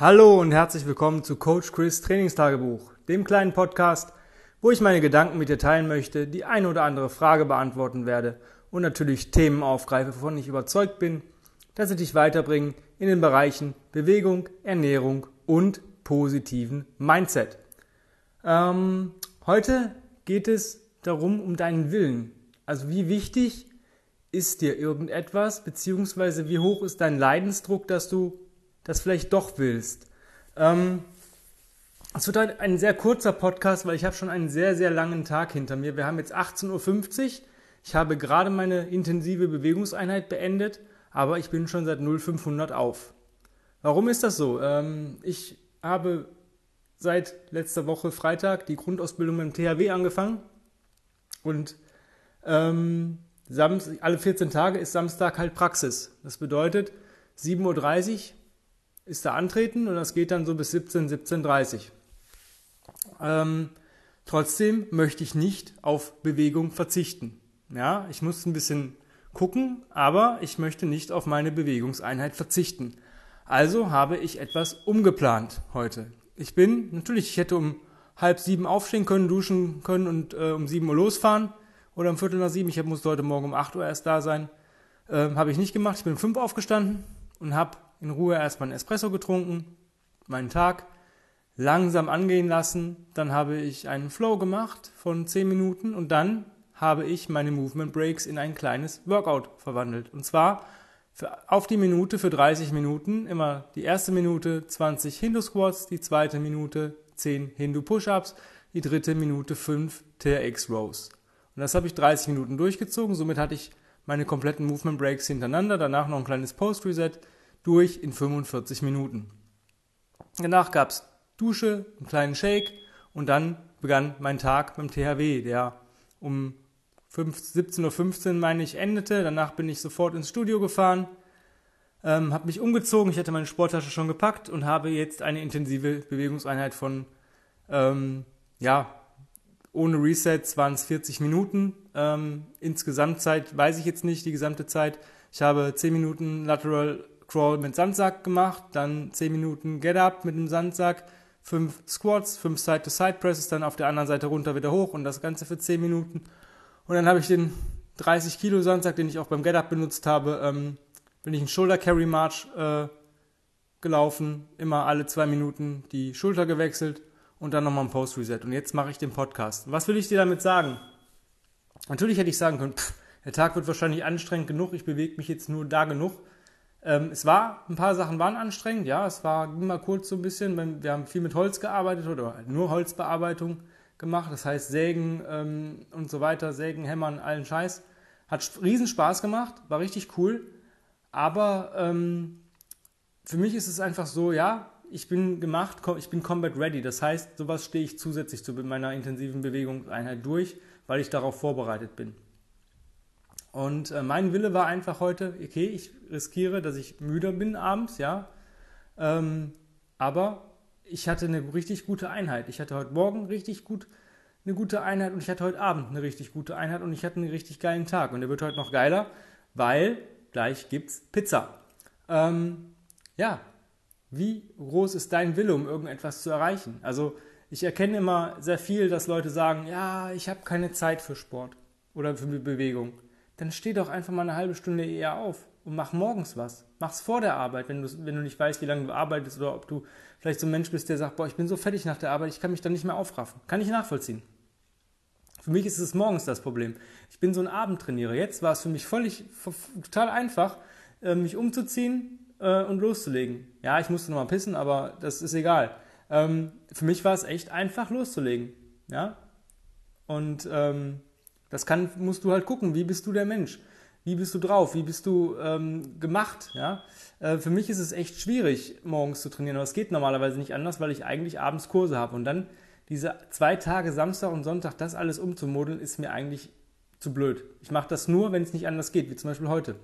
Hallo und herzlich willkommen zu Coach Chris Trainingstagebuch, dem kleinen Podcast, wo ich meine Gedanken mit dir teilen möchte, die eine oder andere Frage beantworten werde und natürlich Themen aufgreife, wovon ich überzeugt bin, dass sie dich weiterbringen in den Bereichen Bewegung, Ernährung und positiven Mindset. Ähm, heute geht es darum, um deinen Willen. Also wie wichtig ist dir irgendetwas, beziehungsweise wie hoch ist dein Leidensdruck, dass du das vielleicht doch willst. Ähm, es wird heute ein sehr kurzer Podcast, weil ich habe schon einen sehr, sehr langen Tag hinter mir. Wir haben jetzt 18.50 Uhr. Ich habe gerade meine intensive Bewegungseinheit beendet, aber ich bin schon seit 0500 auf. Warum ist das so? Ähm, ich habe seit letzter Woche Freitag die Grundausbildung beim THW angefangen und ähm, alle 14 Tage ist Samstag halt Praxis. Das bedeutet, 7.30 Uhr ist da antreten und das geht dann so bis 17, 17.30 ähm, trotzdem möchte ich nicht auf Bewegung verzichten. Ja, ich muss ein bisschen gucken, aber ich möchte nicht auf meine Bewegungseinheit verzichten. Also habe ich etwas umgeplant heute. Ich bin, natürlich, ich hätte um halb sieben aufstehen können, duschen können und äh, um sieben Uhr losfahren oder um Viertel nach sieben. Ich musste heute Morgen um acht Uhr erst da sein. Ähm, habe ich nicht gemacht. Ich bin um fünf aufgestanden und habe in Ruhe erstmal einen Espresso getrunken, meinen Tag langsam angehen lassen. Dann habe ich einen Flow gemacht von 10 Minuten und dann habe ich meine Movement Breaks in ein kleines Workout verwandelt. Und zwar auf die Minute für 30 Minuten. Immer die erste Minute 20 Hindu Squats, die zweite Minute 10 Hindu Push-Ups, die dritte Minute 5 TRX Rows. Und das habe ich 30 Minuten durchgezogen. Somit hatte ich meine kompletten Movement Breaks hintereinander. Danach noch ein kleines Post Reset durch in 45 Minuten. Danach gab es Dusche, einen kleinen Shake und dann begann mein Tag beim THW, der um 17.15 Uhr, meine ich, endete. Danach bin ich sofort ins Studio gefahren, ähm, habe mich umgezogen, ich hatte meine Sporttasche schon gepackt und habe jetzt eine intensive Bewegungseinheit von, ähm, ja, ohne Resets waren es 40 Minuten. Ähm, insgesamt weiß ich jetzt nicht, die gesamte Zeit. Ich habe 10 Minuten Lateral Crawl mit Sandsack gemacht, dann 10 Minuten Get Up mit dem Sandsack, 5 Squats, 5 Side-to-Side-Presses, dann auf der anderen Seite runter wieder hoch und das Ganze für 10 Minuten. Und dann habe ich den 30 Kilo Sandsack, den ich auch beim Get Up benutzt habe, ähm, bin ich einen Shoulder Carry March äh, gelaufen, immer alle zwei Minuten die Schulter gewechselt und dann nochmal ein Post Reset. Und jetzt mache ich den Podcast. Was will ich dir damit sagen? Natürlich hätte ich sagen können, pff, der Tag wird wahrscheinlich anstrengend genug, ich bewege mich jetzt nur da genug. Ähm, es war, ein paar Sachen waren anstrengend, ja, es war immer kurz so ein bisschen, wir haben viel mit Holz gearbeitet oder nur Holzbearbeitung gemacht, das heißt Sägen ähm, und so weiter, Sägen, Hämmern, allen Scheiß. Hat riesen Spaß gemacht, war richtig cool, aber ähm, für mich ist es einfach so, ja, ich bin gemacht, ich bin Combat Ready, das heißt, sowas stehe ich zusätzlich zu meiner intensiven Bewegungseinheit durch, weil ich darauf vorbereitet bin. Und äh, mein Wille war einfach heute, okay, ich riskiere, dass ich müder bin abends, ja. Ähm, aber ich hatte eine richtig gute Einheit. Ich hatte heute Morgen richtig gut eine gute Einheit und ich hatte heute Abend eine richtig gute Einheit und ich hatte einen richtig geilen Tag. Und der wird heute noch geiler, weil gleich gibt's Pizza. Ähm, ja, wie groß ist dein Wille, um irgendetwas zu erreichen? Also ich erkenne immer sehr viel, dass Leute sagen, ja, ich habe keine Zeit für Sport oder für Bewegung dann steh doch einfach mal eine halbe Stunde eher auf und mach morgens was. Mach's vor der Arbeit, wenn du, wenn du nicht weißt, wie lange du arbeitest oder ob du vielleicht so ein Mensch bist, der sagt, boah, ich bin so fertig nach der Arbeit, ich kann mich dann nicht mehr aufraffen. Kann ich nachvollziehen. Für mich ist es morgens das Problem. Ich bin so ein Abendtrainierer. Jetzt war es für mich völlig, total einfach, äh, mich umzuziehen äh, und loszulegen. Ja, ich musste nochmal pissen, aber das ist egal. Ähm, für mich war es echt einfach loszulegen. Ja. Und ähm, das kann, musst du halt gucken, wie bist du der Mensch? Wie bist du drauf? Wie bist du ähm, gemacht? Ja? Äh, für mich ist es echt schwierig, morgens zu trainieren, aber es geht normalerweise nicht anders, weil ich eigentlich abends Kurse habe. Und dann diese zwei Tage, Samstag und Sonntag, das alles umzumodeln, ist mir eigentlich zu blöd. Ich mache das nur, wenn es nicht anders geht, wie zum Beispiel heute.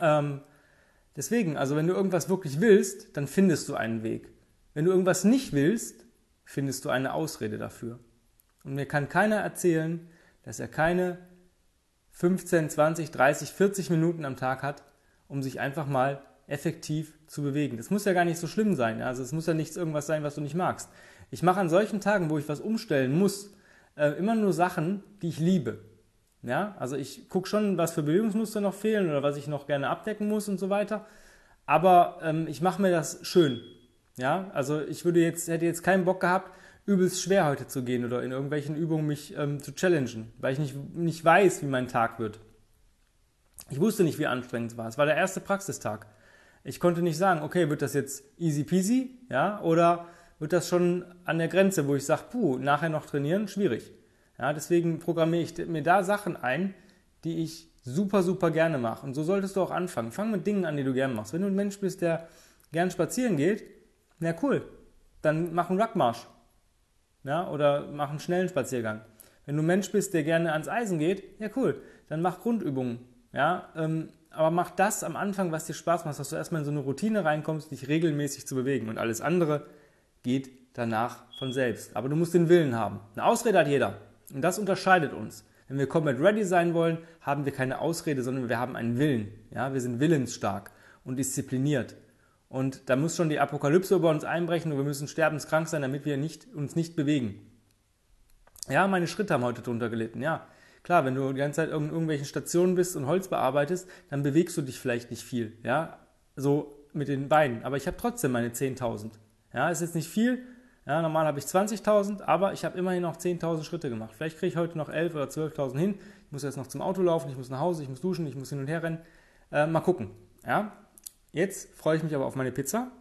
Ähm, deswegen, also wenn du irgendwas wirklich willst, dann findest du einen Weg. Wenn du irgendwas nicht willst, findest du eine Ausrede dafür. Und mir kann keiner erzählen, dass er keine 15, 20, 30, 40 Minuten am Tag hat, um sich einfach mal effektiv zu bewegen. Das muss ja gar nicht so schlimm sein. Also es muss ja nichts irgendwas sein, was du nicht magst. Ich mache an solchen Tagen, wo ich was umstellen muss, äh, immer nur Sachen, die ich liebe. Ja, also ich gucke schon, was für Bewegungsmuster noch fehlen oder was ich noch gerne abdecken muss und so weiter. Aber ähm, ich mache mir das schön. Ja, also ich würde jetzt, hätte jetzt keinen Bock gehabt, übelst schwer heute zu gehen oder in irgendwelchen Übungen mich ähm, zu challengen, weil ich nicht, nicht weiß, wie mein Tag wird. Ich wusste nicht, wie anstrengend es war. Es war der erste Praxistag. Ich konnte nicht sagen, okay, wird das jetzt easy peasy, ja, oder wird das schon an der Grenze, wo ich sage, puh, nachher noch trainieren, schwierig. Ja, deswegen programmiere ich mir da Sachen ein, die ich super, super gerne mache. Und so solltest du auch anfangen. Fang mit Dingen an, die du gerne machst. Wenn du ein Mensch bist, der gern spazieren geht, na cool, dann mach einen Ruckmarsch. Ja, oder mach einen schnellen Spaziergang. Wenn du ein Mensch bist, der gerne ans Eisen geht, ja cool, dann mach Grundübungen. Ja, ähm, aber mach das am Anfang, was dir Spaß macht, dass du erstmal in so eine Routine reinkommst, dich regelmäßig zu bewegen. Und alles andere geht danach von selbst. Aber du musst den Willen haben. Eine Ausrede hat jeder. Und das unterscheidet uns. Wenn wir Combat Ready sein wollen, haben wir keine Ausrede, sondern wir haben einen Willen. Ja, wir sind willensstark und diszipliniert. Und da muss schon die Apokalypse über uns einbrechen und wir müssen sterbenskrank sein, damit wir nicht, uns nicht bewegen. Ja, meine Schritte haben heute drunter gelitten. Ja, klar, wenn du die ganze Zeit in irgendwelchen Stationen bist und Holz bearbeitest, dann bewegst du dich vielleicht nicht viel. Ja, so mit den Beinen. Aber ich habe trotzdem meine 10.000. Ja, ist jetzt nicht viel, ja, normal habe ich 20.000, aber ich habe immerhin noch 10.000 Schritte gemacht. Vielleicht kriege ich heute noch 11.000 oder 12.000 hin. Ich muss jetzt noch zum Auto laufen, ich muss nach Hause, ich muss duschen, ich muss hin und her rennen. Äh, mal gucken. Ja? Jetzt freue ich mich aber auf meine Pizza.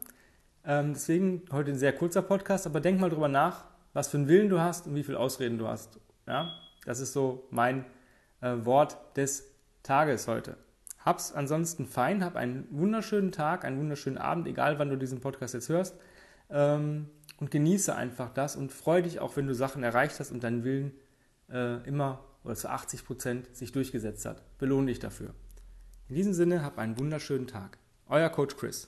Ähm, deswegen heute ein sehr kurzer Podcast, aber denk mal drüber nach, was für einen Willen du hast und wie viele Ausreden du hast. Ja? Das ist so mein äh, Wort des Tages heute. Hab's ansonsten fein, hab einen wunderschönen Tag, einen wunderschönen Abend, egal wann du diesen Podcast jetzt hörst. Ähm, und genieße einfach das und freue dich auch, wenn du Sachen erreicht hast und dein Willen äh, immer oder zu 80 Prozent sich durchgesetzt hat. Belohne dich dafür. In diesem Sinne, hab einen wunderschönen Tag. Euer Coach Chris.